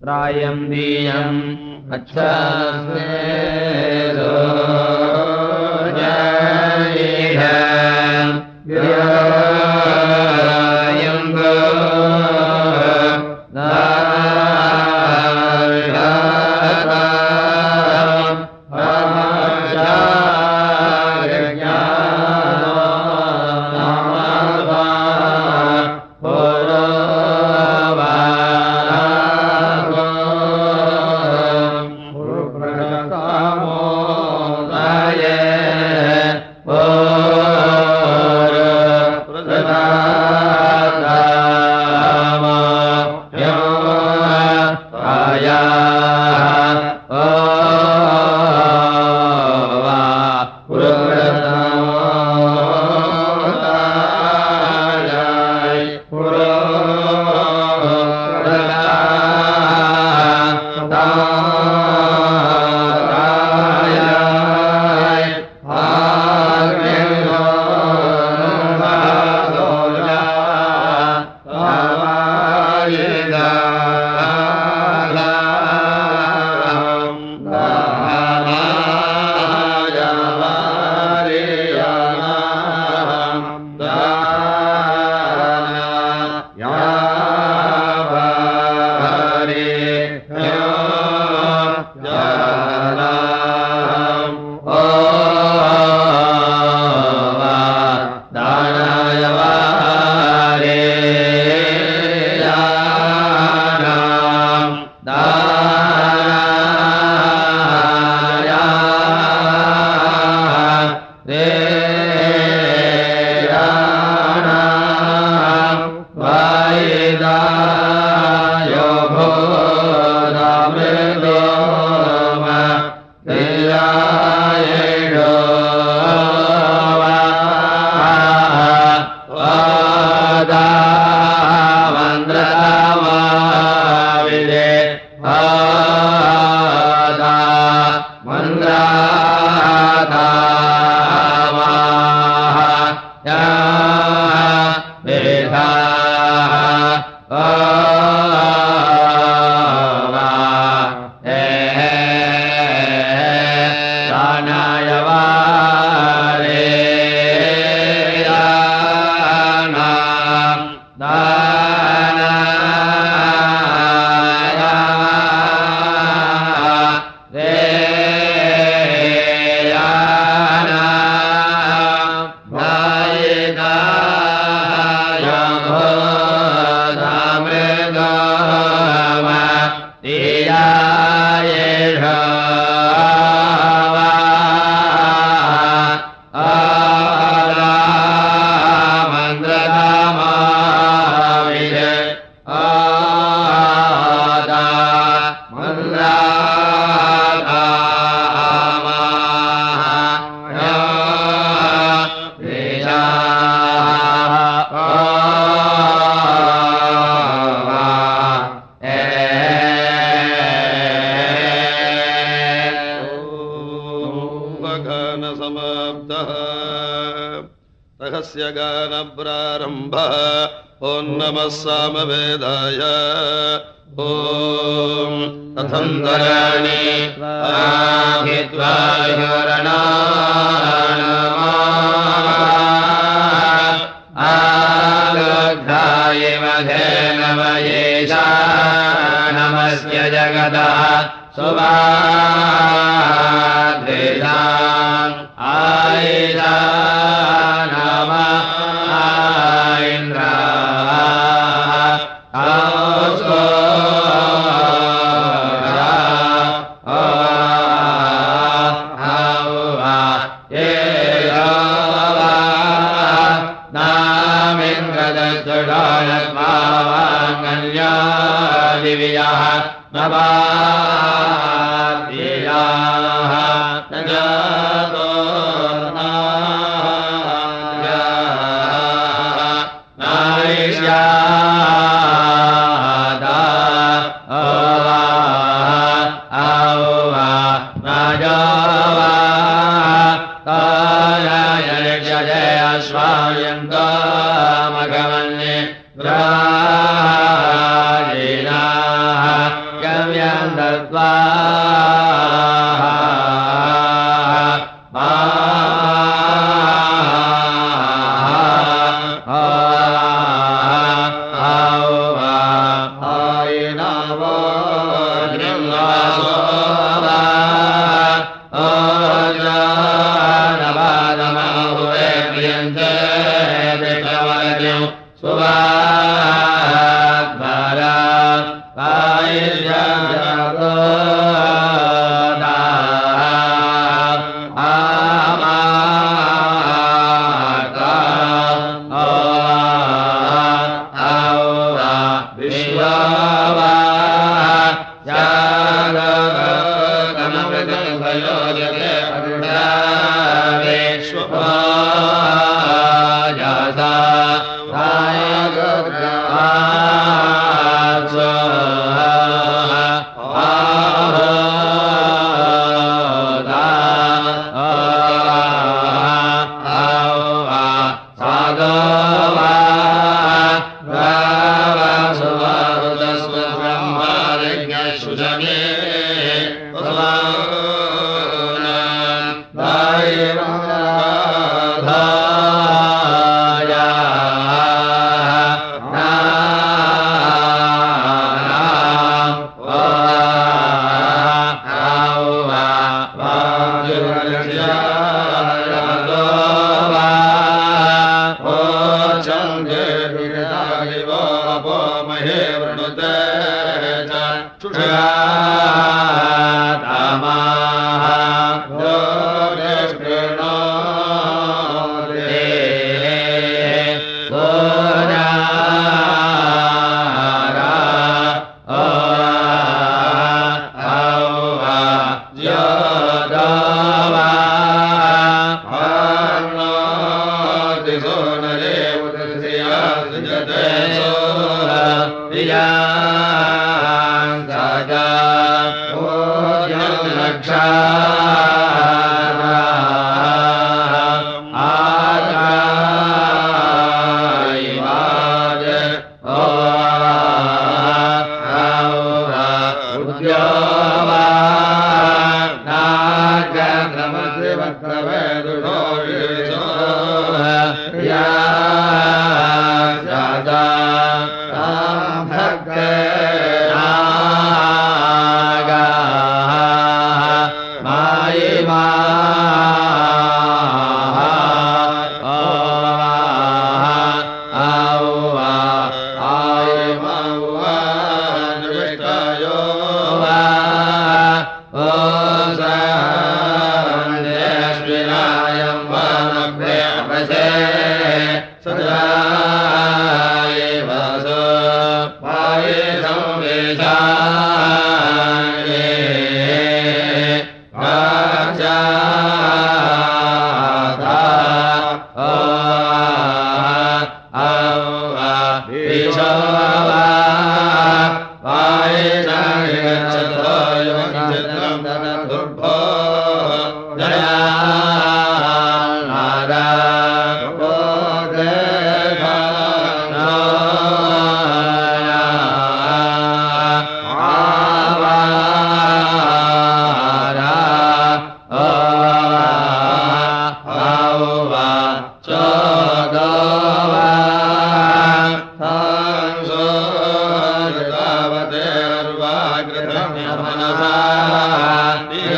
प्रायम् दीयम्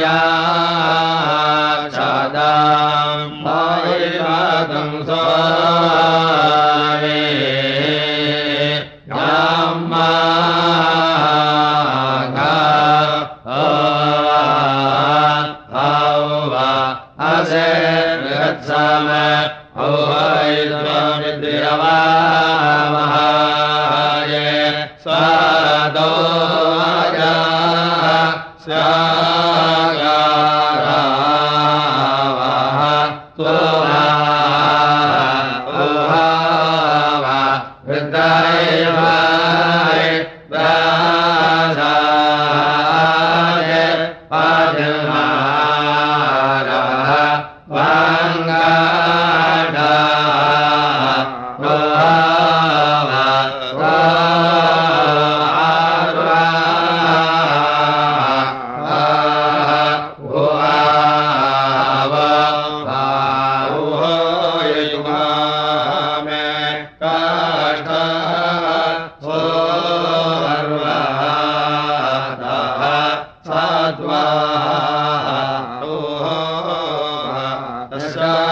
ya Nasa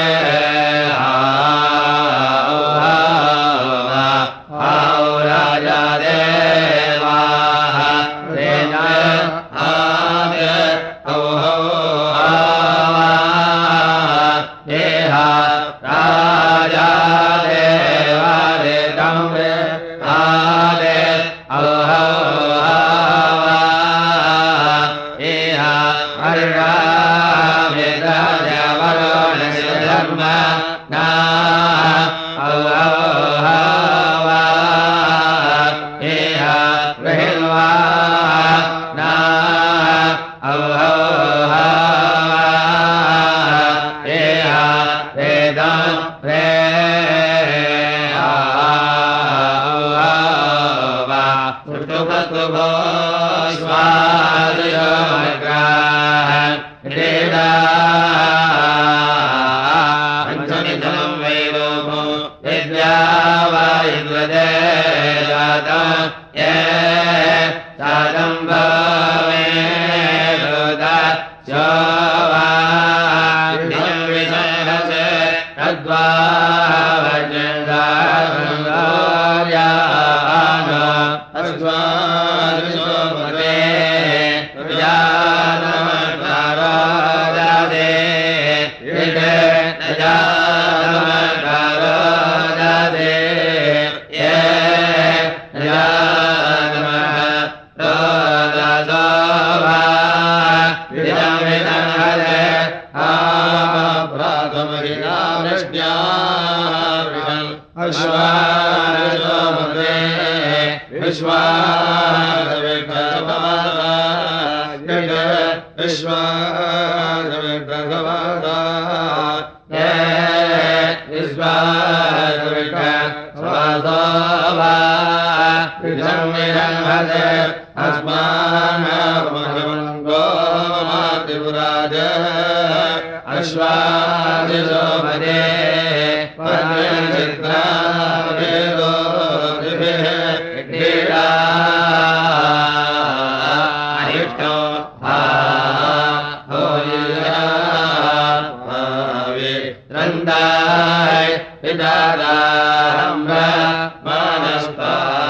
Bye.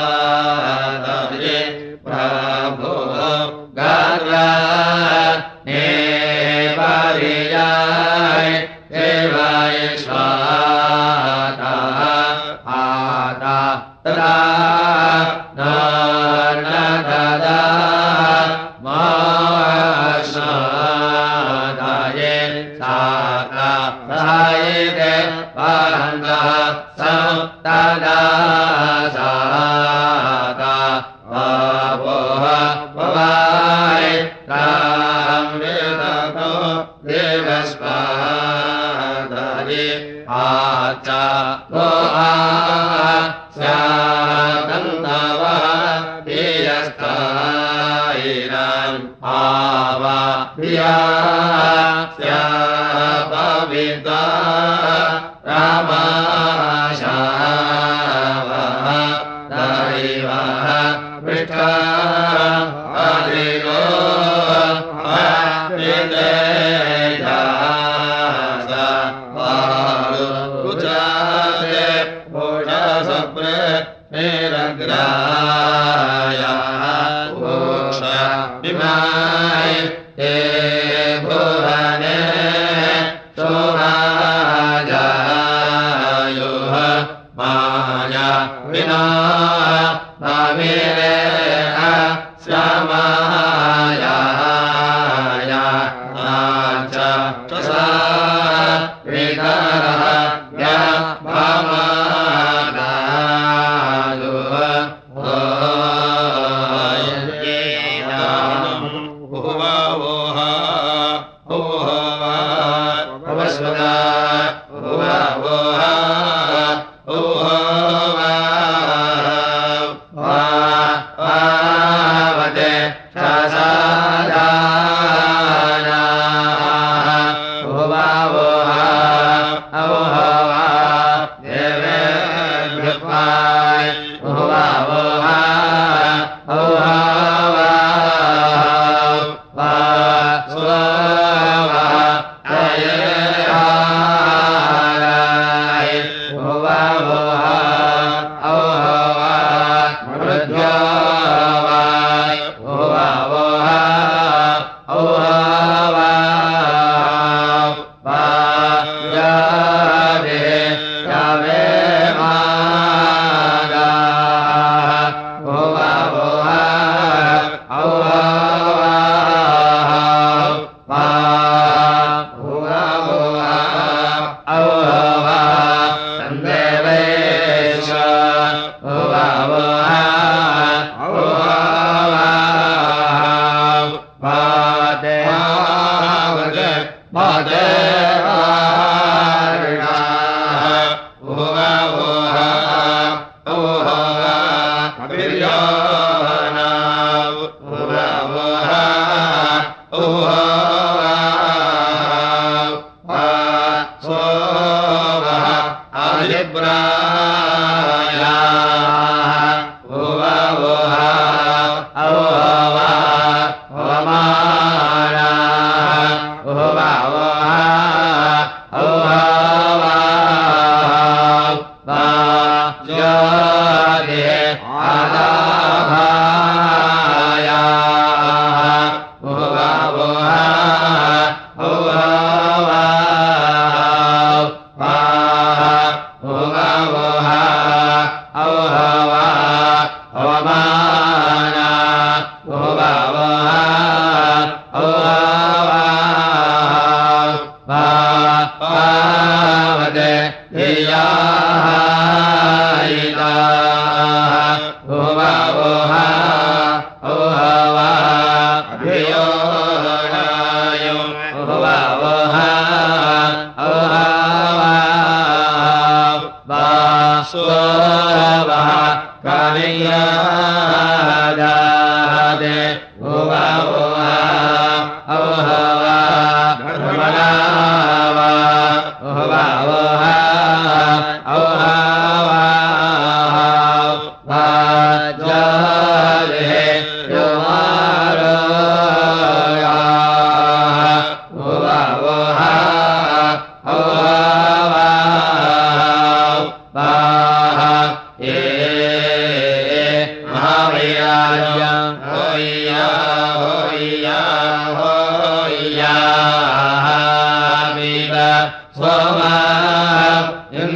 Bibha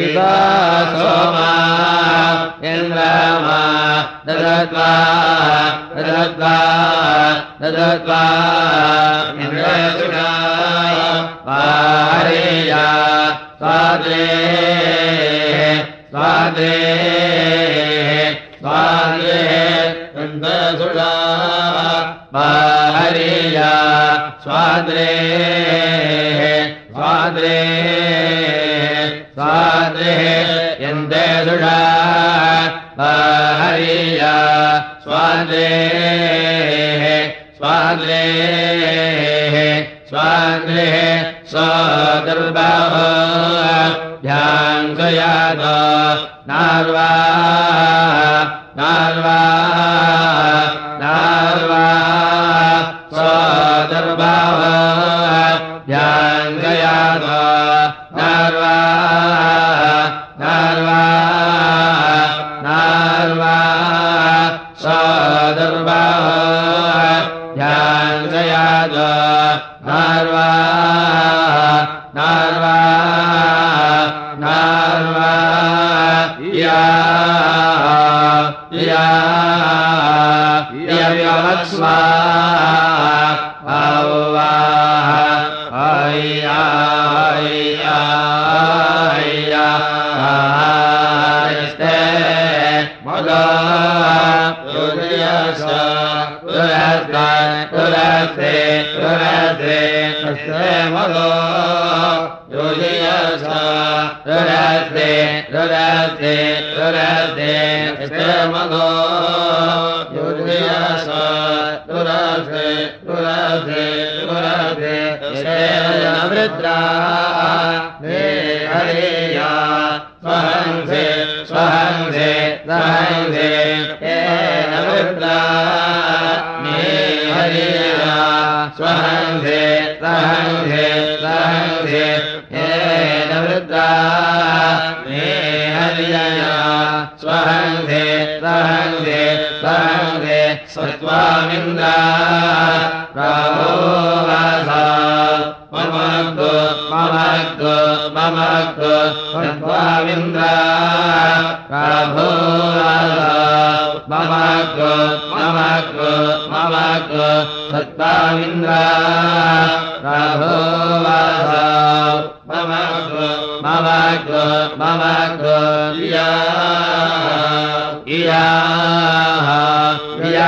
Eva सोमा इन्द्रमा ददत्वा ददत्वा इन्द्रसुरा पारेया स्वादे स्वादे स्वादे। इन्द्रसुरा पारेया स्वादे स्वादे स्वादे इन्द्रसुरा पारेया स्वादे स्वादे स्वादे स्वदर्बाः ध्याङ्गयाद नार्वा नार्वा नार्वा स्वदर्बाः ध्याङ्गयाद तस्ते मदा युर्यस तुरस्ते तुरस्ते तुरस्ते तस्ते स्वहंसे सत्त्वामिन्द्रा रामो वासा ममक्तु ममक्तु ममक्तु सत्त्वामिन्द्रा राभो वासा ममक्तु ममक्तु ममक्तु सत्त्वामिन्द्रा राभो वासा ममक्तु ममक्तु ममक्तु या इया इया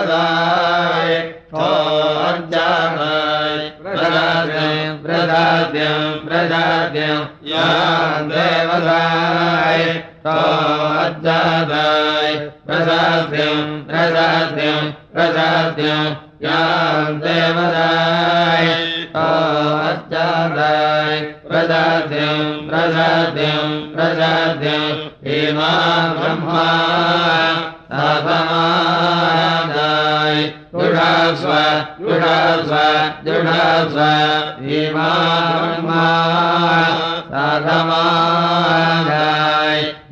प्रदाय थोर्जाय प्रदाद्यम् प्रदाद्यम् प्रदाद्यम् याम् देवदाय थोर्जादाय प्रदाद्यम् प्रदाद्यम् प्रदाद्यम् याम् देवदाय थोर्जादाय हेमा ब्रह्मा जुडास्व जुडास्व हेमा ब्रह्मा साधमादाय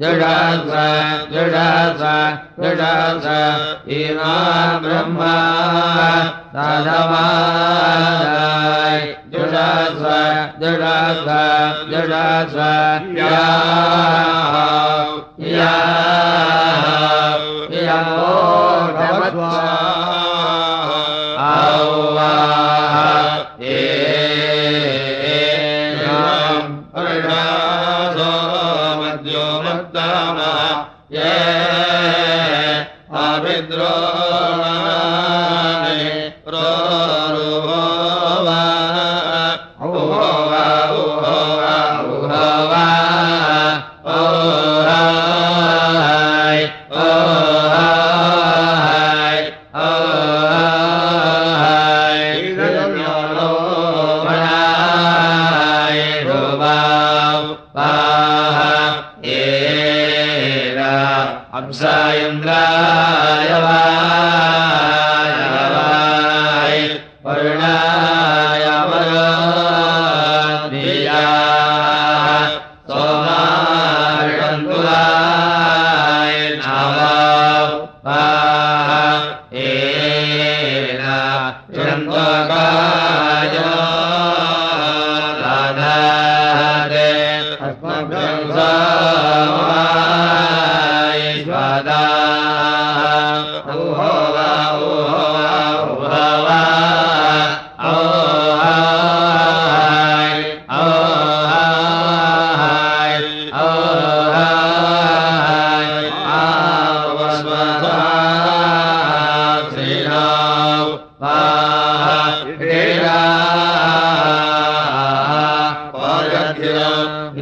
जुडास्व जुडास्व जुडास्व हेमा ब्रह्मा जुडास्व जुडास्व जुडास्व या या या Sarva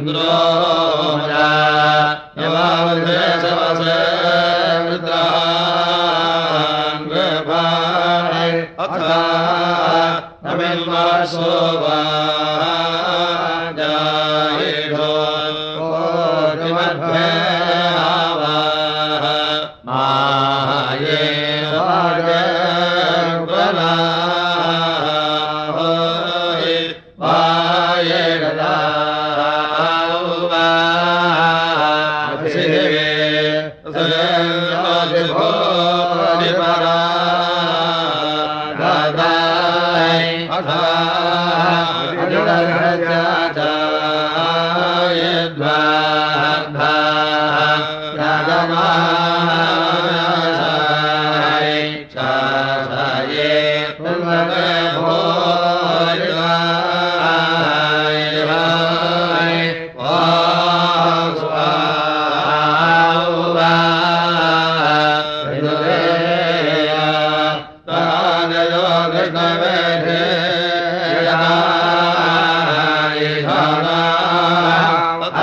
Chandra.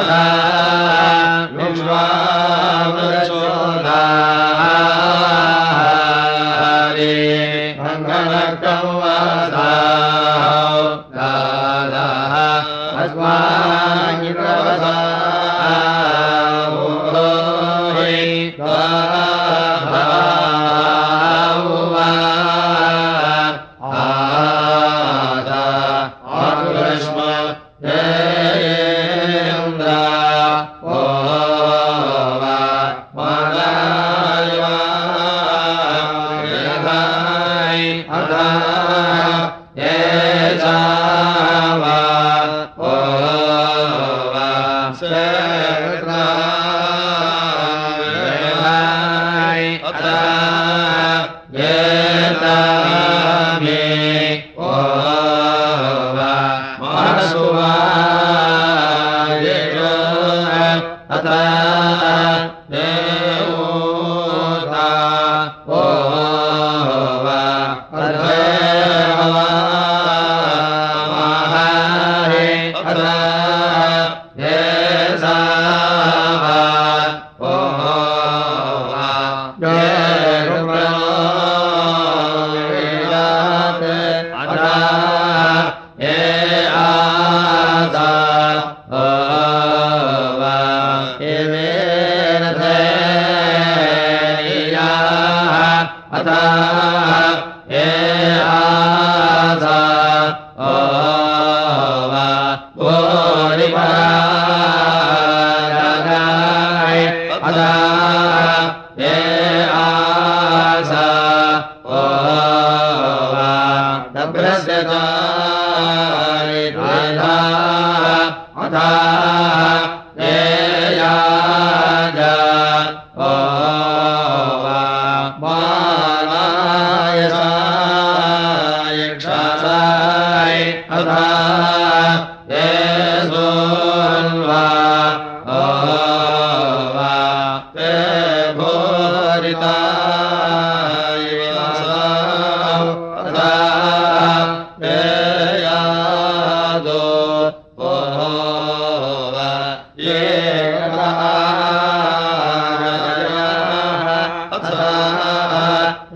ओ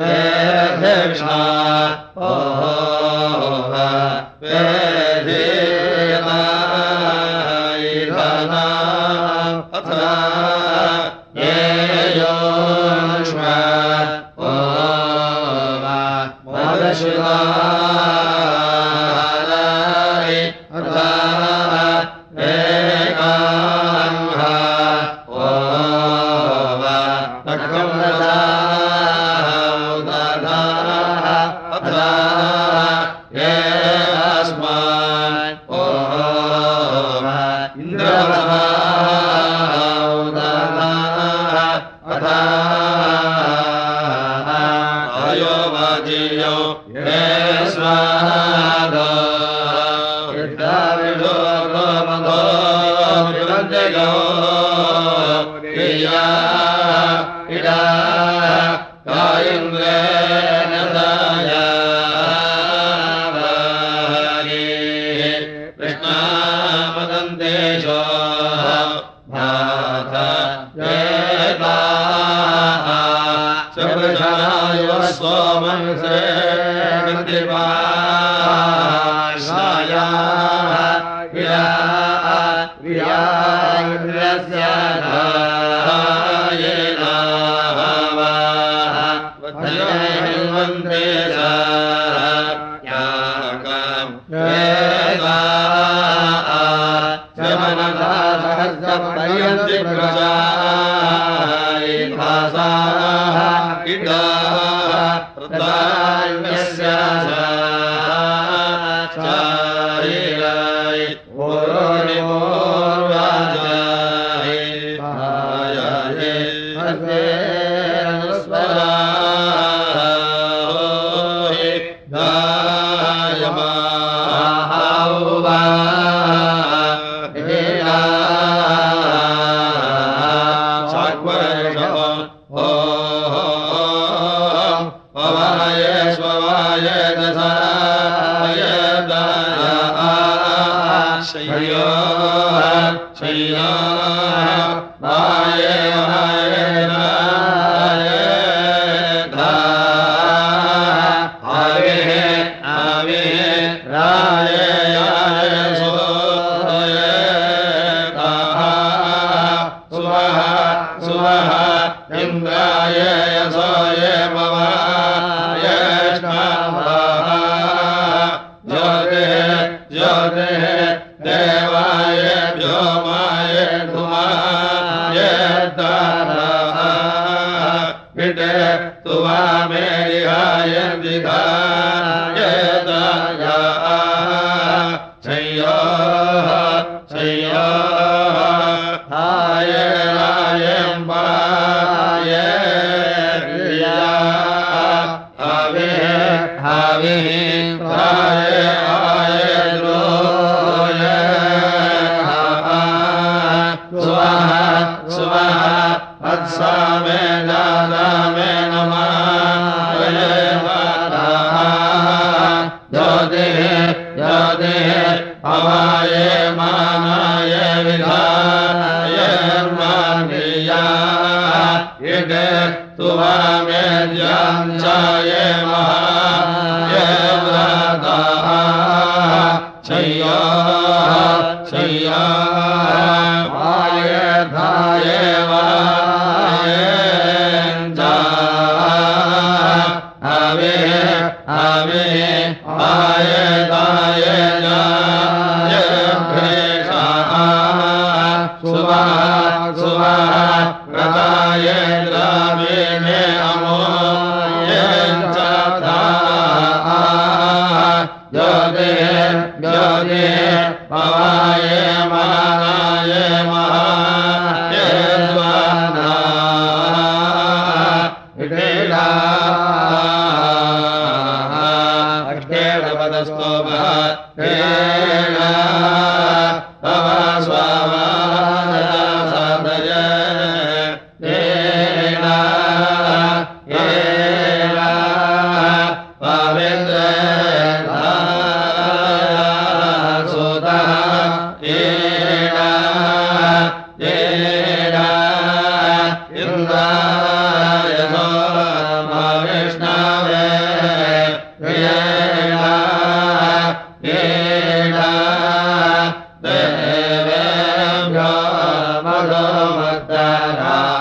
विष्णा देवा। स्वाहा रा